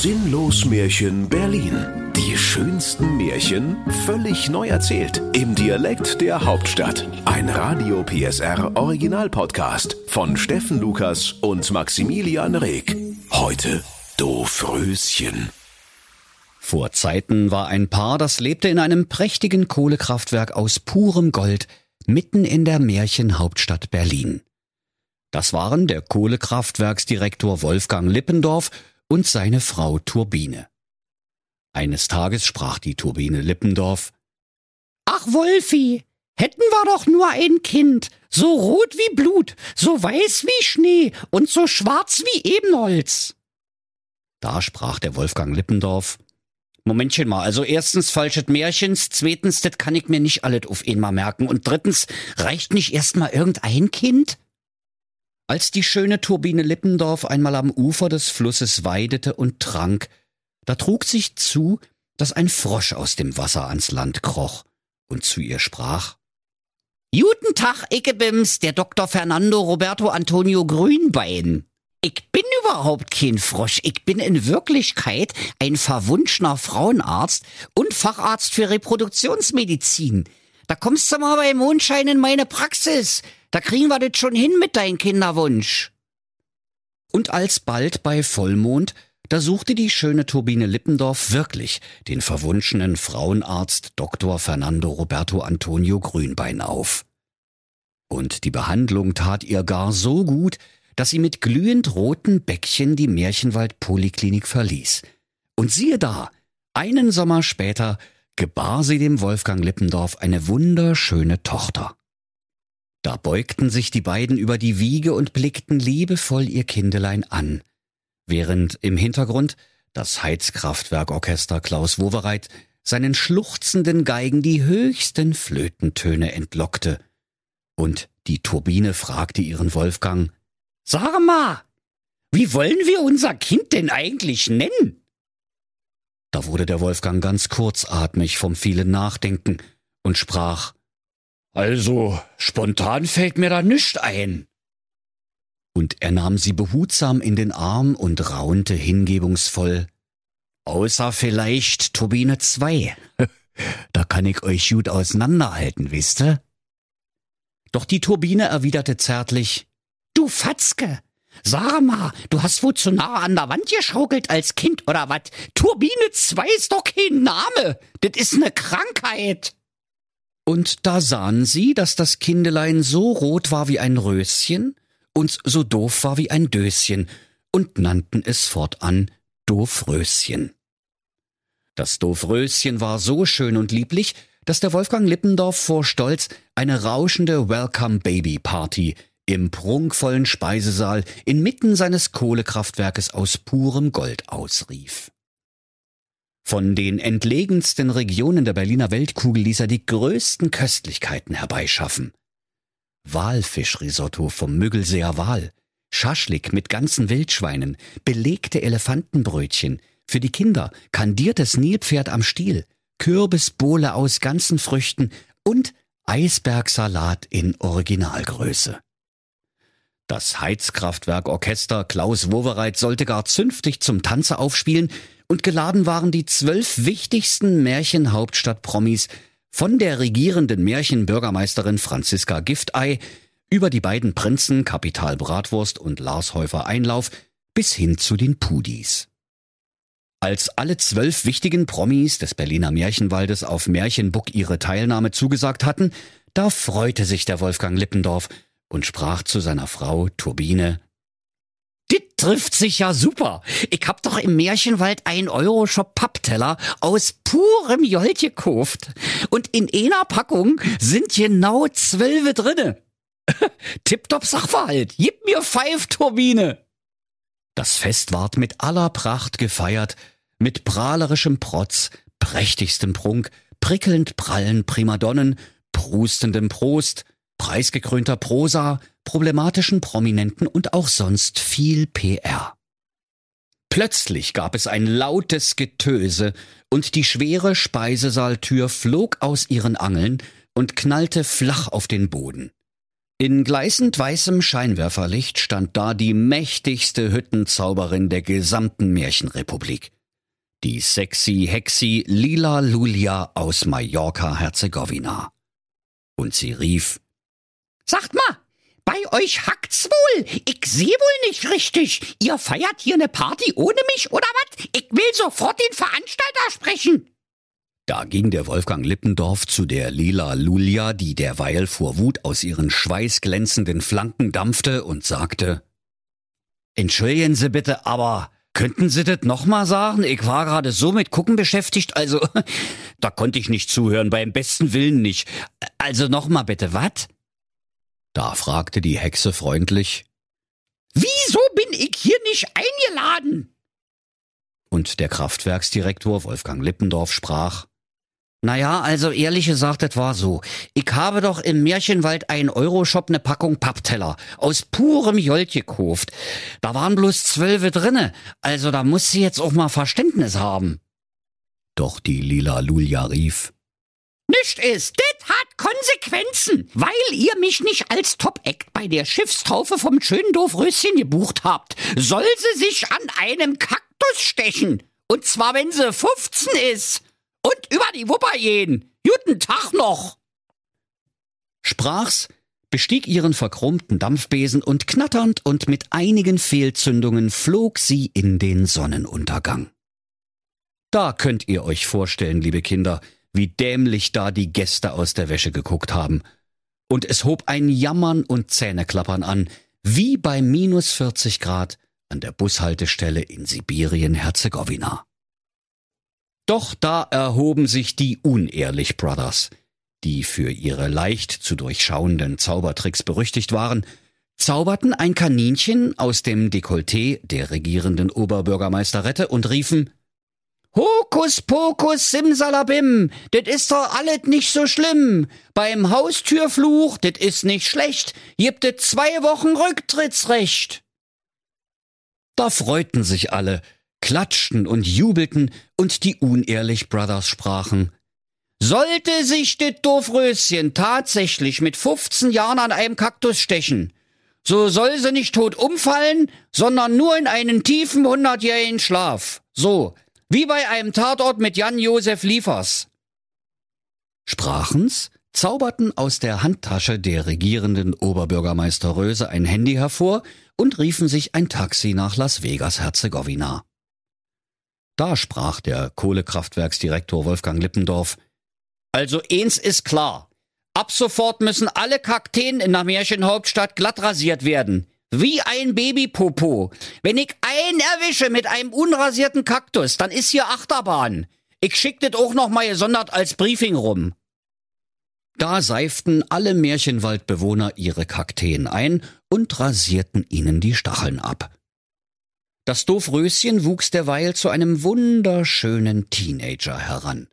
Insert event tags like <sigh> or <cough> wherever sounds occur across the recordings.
Sinnlos Märchen Berlin. Die schönsten Märchen völlig neu erzählt. Im Dialekt der Hauptstadt. Ein Radio PSR Original Podcast von Steffen Lukas und Maximilian Reg. Heute Doofröschen. Vor Zeiten war ein Paar, das lebte in einem prächtigen Kohlekraftwerk aus purem Gold mitten in der Märchenhauptstadt Berlin. Das waren der Kohlekraftwerksdirektor Wolfgang Lippendorf und seine Frau Turbine. Eines Tages sprach die Turbine Lippendorf Ach Wolfi, hätten wir doch nur ein Kind, so rot wie Blut, so weiß wie Schnee und so schwarz wie Ebenholz. Da sprach der Wolfgang Lippendorf Momentchen mal, also erstens falsches Märchens, zweitens, das kann ich mir nicht alles auf einmal merken und drittens, reicht nicht erst mal irgendein Kind? Als die schöne Turbine Lippendorf einmal am Ufer des Flusses weidete und trank, da trug sich zu, dass ein Frosch aus dem Wasser ans Land kroch und zu ihr sprach. Guten Tag, Ickebims, der Dr. Fernando Roberto Antonio Grünbein. Ich bin überhaupt kein Frosch. Ich bin in Wirklichkeit ein verwunschener Frauenarzt und Facharzt für Reproduktionsmedizin. Da kommst du mal bei Mondschein in meine Praxis. Da kriegen wir das schon hin mit deinem Kinderwunsch. Und alsbald bei Vollmond, da suchte die schöne Turbine Lippendorf wirklich den verwunschenen Frauenarzt Dr. Fernando Roberto Antonio Grünbein auf. Und die Behandlung tat ihr gar so gut, dass sie mit glühend roten Bäckchen die Märchenwald Poliklinik verließ. Und siehe da, einen Sommer später gebar sie dem Wolfgang Lippendorf eine wunderschöne Tochter. Da beugten sich die beiden über die Wiege und blickten liebevoll ihr Kindelein an, während im Hintergrund das Heizkraftwerkorchester Klaus Wowereit seinen schluchzenden Geigen die höchsten Flötentöne entlockte. Und die Turbine fragte ihren Wolfgang, Sag mal, wie wollen wir unser Kind denn eigentlich nennen? Da wurde der Wolfgang ganz kurzatmig vom vielen Nachdenken und sprach Also, spontan fällt mir da nischt ein. Und er nahm sie behutsam in den Arm und raunte hingebungsvoll Außer vielleicht Turbine 2. <laughs> da kann ich euch gut auseinanderhalten, wisst ihr? Doch die Turbine erwiderte zärtlich Du Fatzke, Sag mal, du hast wohl zu nah an der Wand geschaukelt als Kind oder was? Turbine 2 ist doch kein Name. Das ist eine Krankheit. Und da sahen sie, dass das Kindelein so rot war wie ein Röschen und so doof war wie ein Döschen und nannten es fortan Doofröschen. Das Doofröschen war so schön und lieblich, dass der Wolfgang Lippendorf vor Stolz eine rauschende Welcome Baby Party im prunkvollen Speisesaal inmitten seines Kohlekraftwerkes aus purem Gold ausrief. Von den entlegensten Regionen der Berliner Weltkugel ließ er die größten Köstlichkeiten herbeischaffen. Walfischrisotto vom Müggelseer Wal, Schaschlik mit ganzen Wildschweinen, belegte Elefantenbrötchen, für die Kinder kandiertes Nilpferd am Stiel, Kürbisbowle aus ganzen Früchten und Eisbergsalat in Originalgröße. Das Heizkraftwerkorchester Klaus Wowereit sollte gar zünftig zum Tanze aufspielen und geladen waren die zwölf wichtigsten Märchenhauptstadt-Promis von der regierenden Märchenbürgermeisterin Franziska Giftei über die beiden Prinzen Kapital Bratwurst und Lars Häufer Einlauf bis hin zu den Pudis. Als alle zwölf wichtigen Promis des Berliner Märchenwaldes auf Märchenbuck ihre Teilnahme zugesagt hatten, da freute sich der Wolfgang Lippendorf und sprach zu seiner Frau Turbine Dit trifft sich ja super. Ich hab doch im Märchenwald ein Euro-Shop Pappteller aus purem Jolt gekauft. Und in einer Packung sind genau zwölfe drinne. <laughs> Tipptopp Sachverhalt. Gib mir Pfeif, Turbine. Das Fest ward mit aller Pracht gefeiert, mit prahlerischem Protz, prächtigstem Prunk, prickelnd prallen Primadonnen, prustendem Prost, preisgekrönter Prosa, problematischen Prominenten und auch sonst viel PR. Plötzlich gab es ein lautes Getöse und die schwere Speisesaaltür flog aus ihren Angeln und knallte flach auf den Boden. In gleißend weißem Scheinwerferlicht stand da die mächtigste Hüttenzauberin der gesamten Märchenrepublik. Die sexy Hexi Lila Lulia aus Mallorca-Herzegowina. Und sie rief, Sagt mal, bei euch hackt's wohl. Ich seh wohl nicht richtig. Ihr feiert hier ne Party ohne mich oder was? Ich will sofort den Veranstalter sprechen. Da ging der Wolfgang Lippendorf zu der Lila Lulia, die derweil vor Wut aus ihren schweißglänzenden Flanken dampfte und sagte, Entschuldigen Sie bitte, aber könnten Sie das nochmal sagen? Ich war gerade so mit Gucken beschäftigt, also <laughs> da konnte ich nicht zuhören, beim besten Willen nicht. Also nochmal bitte, was? Da fragte die Hexe freundlich, Wieso bin ich hier nicht eingeladen? Und der Kraftwerksdirektor Wolfgang Lippendorf sprach, naja, also ehrlich gesagt, das war so. Ich habe doch im Märchenwald ein Euroshop ne Packung Pappteller aus purem Jolt gekauft. Da waren bloß zwölfe drinne, also da muss sie jetzt auch mal Verständnis haben. Doch die lila Lulia rief. Nicht ist, Konsequenzen, weil ihr mich nicht als Top-Act bei der Schiffstaufe vom schönen Doofröschen gebucht habt. Soll sie sich an einem Kaktus stechen. Und zwar, wenn sie 15 ist und über die Wupper gehen. Guten Tag noch. Sprach's, bestieg ihren verchromten Dampfbesen und knatternd und mit einigen Fehlzündungen flog sie in den Sonnenuntergang. Da könnt ihr euch vorstellen, liebe Kinder, wie dämlich da die Gäste aus der Wäsche geguckt haben. Und es hob ein Jammern und Zähneklappern an, wie bei minus 40 Grad an der Bushaltestelle in Sibirien-Herzegowina. Doch da erhoben sich die Unehrlich Brothers, die für ihre leicht zu durchschauenden Zaubertricks berüchtigt waren, zauberten ein Kaninchen aus dem Dekolleté der regierenden Oberbürgermeisterette und riefen Hokus pokus simsalabim, das ist doch alles nicht so schlimm. Beim Haustürfluch, das ist nicht schlecht, gibt es zwei Wochen Rücktrittsrecht. Da freuten sich alle, klatschten und jubelten, und die Unehrlich Brothers sprachen. Sollte sich das Doofröschen tatsächlich mit 15 Jahren an einem Kaktus stechen, so soll sie nicht tot umfallen, sondern nur in einen tiefen hundertjährigen Schlaf. So, wie bei einem Tatort mit Jan-Josef Liefers. Sprachen's, zauberten aus der Handtasche der regierenden Oberbürgermeister Röse ein Handy hervor und riefen sich ein Taxi nach Las Vegas Herzegowina. Da sprach der Kohlekraftwerksdirektor Wolfgang Lippendorf. Also eins ist klar. Ab sofort müssen alle Kakteen in der Märchenhauptstadt glatt rasiert werden. Wie ein Babypopo. Wenn ich einen erwische mit einem unrasierten Kaktus, dann ist hier Achterbahn. Ich schick das auch noch mal gesondert als Briefing rum. Da seiften alle Märchenwaldbewohner ihre Kakteen ein und rasierten ihnen die Stacheln ab. Das Doofröschen wuchs derweil zu einem wunderschönen Teenager heran.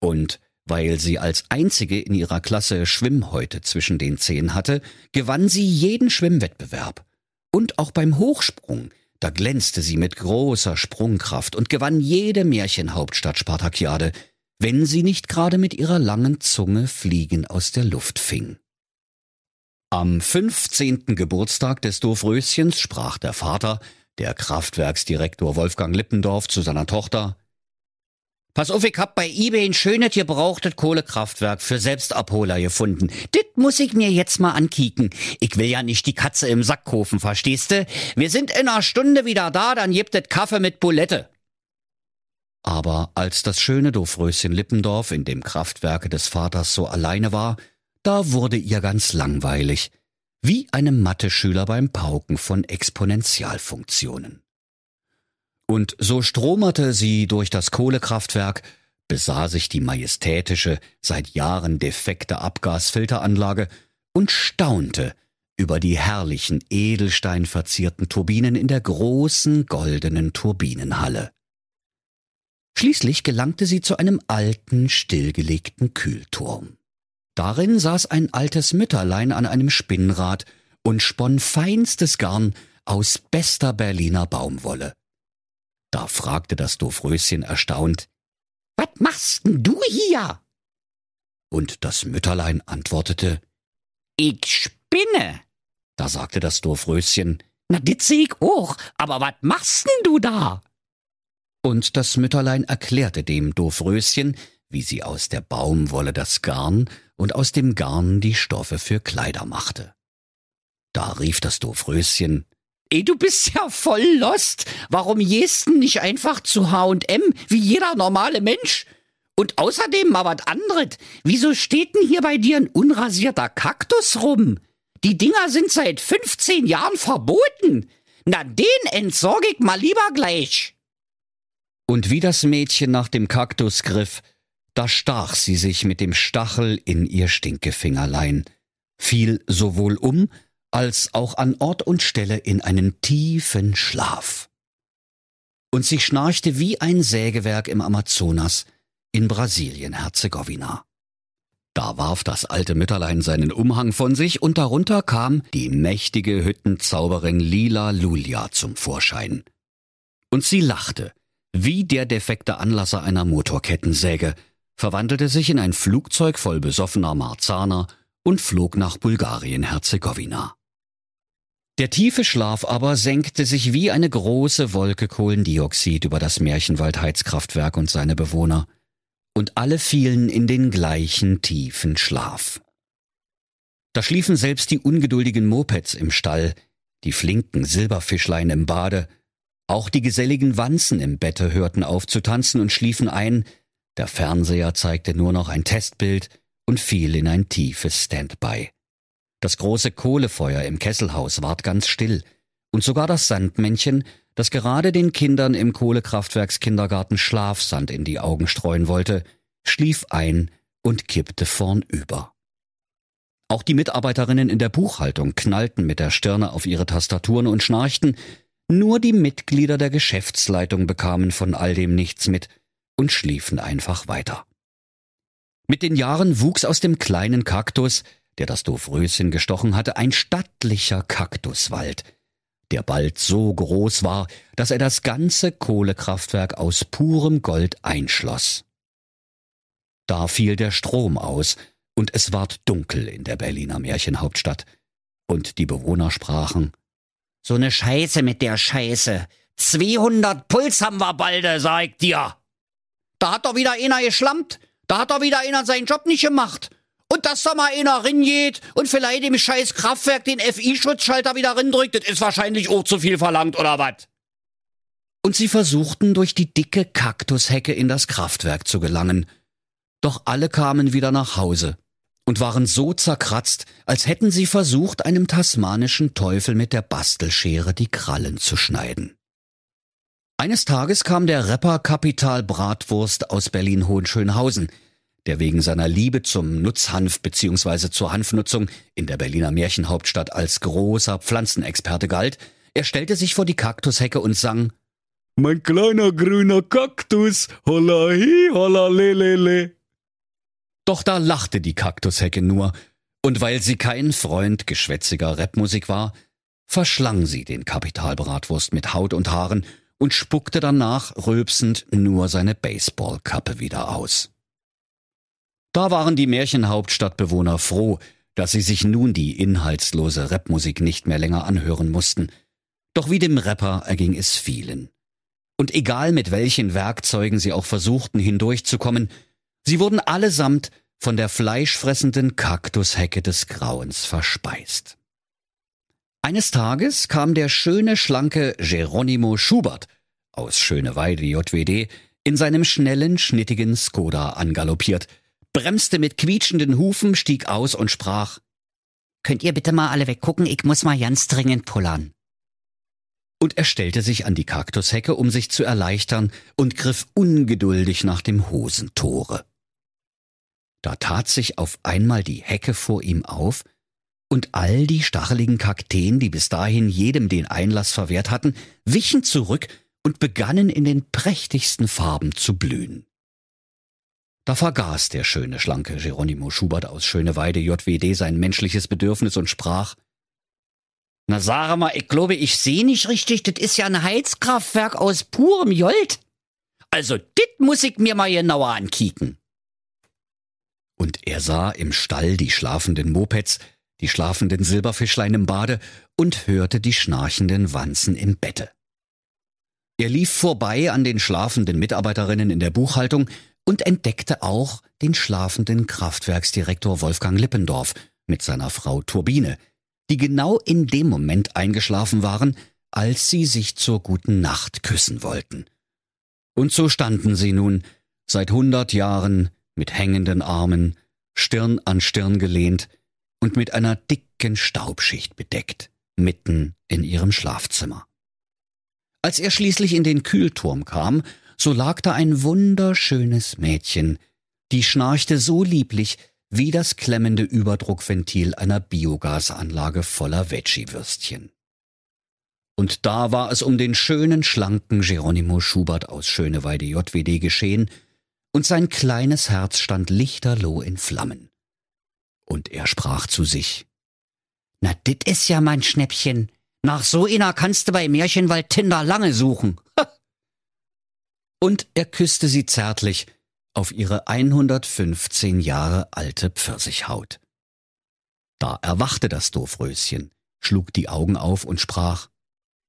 Und weil sie als einzige in ihrer Klasse Schwimmhäute zwischen den Zehen hatte, gewann sie jeden Schwimmwettbewerb. Und auch beim Hochsprung, da glänzte sie mit großer Sprungkraft und gewann jede Märchenhauptstadt Spartakiade, wenn sie nicht gerade mit ihrer langen Zunge Fliegen aus der Luft fing. Am fünfzehnten Geburtstag des Doofröschens sprach der Vater, der Kraftwerksdirektor Wolfgang Lippendorf zu seiner Tochter. Pass auf, ich hab bei eBay ein schönes gebrauchtes Kohlekraftwerk für Selbstabholer gefunden. Dit muss ich mir jetzt mal ankicken. Ich will ja nicht die Katze im Sack kaufen, verstehste? Wir sind in einer Stunde wieder da, dann gibt es Kaffee mit Bulette. Aber als das schöne Doofröschen Lippendorf in dem Kraftwerke des Vaters so alleine war, da wurde ihr ganz langweilig wie einem Mathe-Schüler beim Pauken von Exponentialfunktionen. Und so stromerte sie durch das Kohlekraftwerk, besah sich die majestätische, seit Jahren defekte Abgasfilteranlage und staunte über die herrlichen edelsteinverzierten Turbinen in der großen goldenen Turbinenhalle. Schließlich gelangte sie zu einem alten, stillgelegten Kühlturm. Darin saß ein altes Mütterlein an einem Spinnrad und sponn feinstes Garn aus bester Berliner Baumwolle. Da fragte das Doofröschen erstaunt, Was machst denn du hier? Und das Mütterlein antwortete, Ich binne. Da sagte das Dorfröschen, Na, dit seh ich auch, aber wat machst denn du da? und das Mütterlein erklärte dem Dorfröschen, wie sie aus der Baumwolle das Garn und aus dem Garn die Stoffe für Kleider machte. Da rief das Dorfröschen, Ey, du bist ja voll lost. Warum gehst denn nicht einfach zu H&M wie jeder normale Mensch? Und außerdem mal was anderes. Wieso steht denn hier bei dir ein unrasierter Kaktus rum? Die Dinger sind seit 15 Jahren verboten. Na, den entsorge ich mal lieber gleich. Und wie das Mädchen nach dem Kaktus griff, da stach sie sich mit dem Stachel in ihr Stinkefingerlein, fiel sowohl um, als auch an Ort und Stelle in einen tiefen Schlaf. Und sie schnarchte wie ein Sägewerk im Amazonas in Brasilien-Herzegowina. Da warf das alte Mütterlein seinen Umhang von sich und darunter kam die mächtige Hüttenzauberin Lila Lulia zum Vorschein. Und sie lachte, wie der defekte Anlasser einer Motorkettensäge, verwandelte sich in ein Flugzeug voll besoffener Marzaner und flog nach Bulgarien-Herzegowina. Der tiefe Schlaf aber senkte sich wie eine große Wolke Kohlendioxid über das Märchenwald-Heizkraftwerk und seine Bewohner, und alle fielen in den gleichen tiefen Schlaf. Da schliefen selbst die ungeduldigen Mopeds im Stall, die flinken Silberfischlein im Bade, auch die geselligen Wanzen im Bette hörten auf zu tanzen und schliefen ein, der Fernseher zeigte nur noch ein Testbild und fiel in ein tiefes Standby. Das große Kohlefeuer im Kesselhaus ward ganz still, und sogar das Sandmännchen, das gerade den Kindern im Kohlekraftwerkskindergarten Schlafsand in die Augen streuen wollte, schlief ein und kippte vornüber. Auch die Mitarbeiterinnen in der Buchhaltung knallten mit der Stirne auf ihre Tastaturen und schnarchten, nur die Mitglieder der Geschäftsleitung bekamen von all dem nichts mit und schliefen einfach weiter. Mit den Jahren wuchs aus dem kleinen Kaktus der das Dovröschen gestochen hatte, ein stattlicher Kaktuswald, der bald so groß war, dass er das ganze Kohlekraftwerk aus purem Gold einschloss. Da fiel der Strom aus, und es ward dunkel in der Berliner Märchenhauptstadt, und die Bewohner sprachen So ne Scheiße mit der Scheiße. 200 Puls haben wir balde, sag ich dir. Da hat doch wieder einer geschlampt. Da hat doch wieder einer seinen Job nicht gemacht. Und dass da mal einer ringeht und vielleicht im scheiß Kraftwerk den FI-Schutzschalter wieder rindrückt, das ist wahrscheinlich auch zu viel verlangt, oder was? Und sie versuchten durch die dicke Kaktushecke in das Kraftwerk zu gelangen. Doch alle kamen wieder nach Hause und waren so zerkratzt, als hätten sie versucht, einem tasmanischen Teufel mit der Bastelschere die Krallen zu schneiden. Eines Tages kam der Rapper Kapital Bratwurst aus Berlin-Hohenschönhausen, der wegen seiner Liebe zum Nutzhanf bzw. zur Hanfnutzung in der Berliner Märchenhauptstadt als großer Pflanzenexperte galt, er stellte sich vor die Kaktushecke und sang Mein kleiner grüner Kaktus, holla hi, holla le le le. Doch da lachte die Kaktushecke nur, und weil sie kein Freund geschwätziger Rapmusik war, verschlang sie den Kapitalbratwurst mit Haut und Haaren und spuckte danach rülpsend nur seine Baseballkappe wieder aus. Da waren die Märchenhauptstadtbewohner froh, dass sie sich nun die inhaltslose Rapmusik nicht mehr länger anhören mussten. Doch wie dem Rapper erging es vielen. Und egal mit welchen Werkzeugen sie auch versuchten hindurchzukommen, sie wurden allesamt von der fleischfressenden Kaktushecke des Grauens verspeist. Eines Tages kam der schöne, schlanke Geronimo Schubert aus Schöneweide JWD in seinem schnellen, schnittigen Skoda angaloppiert, bremste mit quietschenden Hufen, stieg aus und sprach Könnt ihr bitte mal alle weggucken, ich muss mal ganz dringend pullern. Und er stellte sich an die Kaktushecke, um sich zu erleichtern, und griff ungeduldig nach dem Hosentore. Da tat sich auf einmal die Hecke vor ihm auf, und all die stacheligen Kakteen, die bis dahin jedem den Einlass verwehrt hatten, wichen zurück und begannen in den prächtigsten Farben zu blühen. Da vergaß der schöne, schlanke Geronimo Schubert aus Schöneweide JWD sein menschliches Bedürfnis und sprach Na sag mal, ich glaube, ich seh nicht richtig, das ist ja ein Heizkraftwerk aus purem Jolt. Also, dit muss ich mir mal genauer ankicken. Und er sah im Stall die schlafenden Mopeds, die schlafenden Silberfischlein im Bade und hörte die schnarchenden Wanzen im Bette. Er lief vorbei an den schlafenden Mitarbeiterinnen in der Buchhaltung und entdeckte auch den schlafenden Kraftwerksdirektor Wolfgang Lippendorf mit seiner Frau Turbine, die genau in dem Moment eingeschlafen waren, als sie sich zur guten Nacht küssen wollten. Und so standen sie nun seit hundert Jahren mit hängenden Armen, Stirn an Stirn gelehnt und mit einer dicken Staubschicht bedeckt, mitten in ihrem Schlafzimmer. Als er schließlich in den Kühlturm kam, so lag da ein wunderschönes Mädchen, die schnarchte so lieblich wie das klemmende Überdruckventil einer Biogasanlage voller Veggie-Würstchen. Und da war es um den schönen, schlanken Geronimo Schubert aus Schöneweide JWD geschehen, und sein kleines Herz stand lichterloh in Flammen. Und er sprach zu sich, Na, dit is ja mein Schnäppchen, nach so einer kannst du bei Märchenwald Tinder lange suchen. Und er küsste sie zärtlich auf ihre 115 Jahre alte Pfirsichhaut. Da erwachte das Doofröschen, schlug die Augen auf und sprach,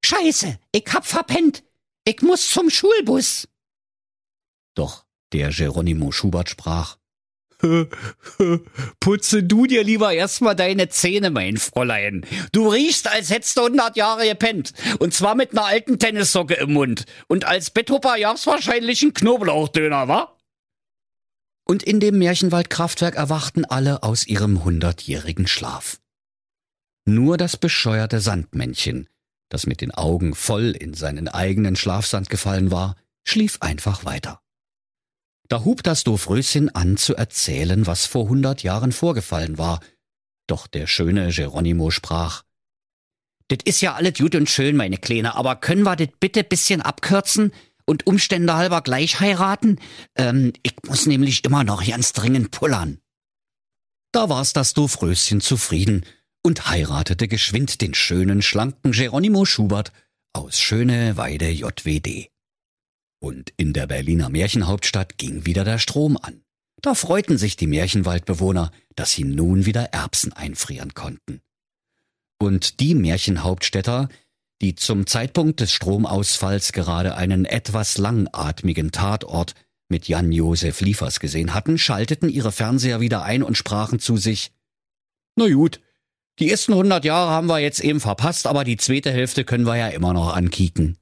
Scheiße, ich hab verpennt. Ich muss zum Schulbus. Doch der Geronimo Schubert sprach, <laughs> Putze du dir lieber erstmal deine Zähne, mein Fräulein. Du riechst, als hättest du hundert Jahre gepennt. Und zwar mit einer alten Tennissocke im Mund. Und als Betthupper gab's wahrscheinlich einen Knoblauchdöner, wa? Und in dem Märchenwaldkraftwerk erwachten alle aus ihrem hundertjährigen Schlaf. Nur das bescheuerte Sandmännchen, das mit den Augen voll in seinen eigenen Schlafsand gefallen war, schlief einfach weiter. Da hub das Doofröschen an zu erzählen, was vor hundert Jahren vorgefallen war. Doch der schöne Geronimo sprach, Dit is ja alles gut und schön, meine Kleine, aber können wir dit bitte bisschen abkürzen und Umstände halber gleich heiraten? Ähm, ich muss nämlich immer noch ganz dringend pullern. Da war's das Doofröschen zufrieden und heiratete geschwind den schönen, schlanken Geronimo Schubert aus Schöneweide JWD. Und in der Berliner Märchenhauptstadt ging wieder der Strom an. Da freuten sich die Märchenwaldbewohner, dass sie nun wieder Erbsen einfrieren konnten. Und die Märchenhauptstädter, die zum Zeitpunkt des Stromausfalls gerade einen etwas langatmigen Tatort mit Jan-Josef Liefers gesehen hatten, schalteten ihre Fernseher wieder ein und sprachen zu sich, Na gut, die ersten hundert Jahre haben wir jetzt eben verpasst, aber die zweite Hälfte können wir ja immer noch ankieken.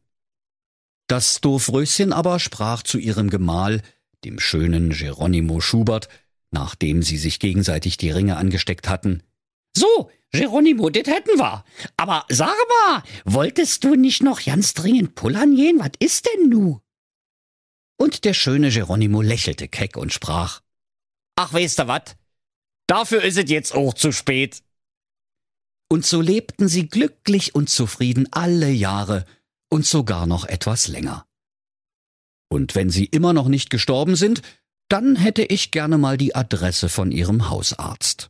Das Doofröschen aber sprach zu ihrem Gemahl, dem schönen Geronimo Schubert, nachdem sie sich gegenseitig die Ringe angesteckt hatten. So, Geronimo, das hätten wir. Aber sag mal, wolltest du nicht noch ganz dringend pullern gehen? Was ist denn nu? Und der schöne Geronimo lächelte keck und sprach. Ach, weißt du wat? Dafür ist es jetzt auch zu spät. Und so lebten sie glücklich und zufrieden alle Jahre und sogar noch etwas länger. Und wenn sie immer noch nicht gestorben sind, dann hätte ich gerne mal die Adresse von ihrem Hausarzt.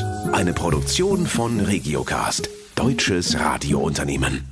Eine Produktion von Regiocast, deutsches Radiounternehmen.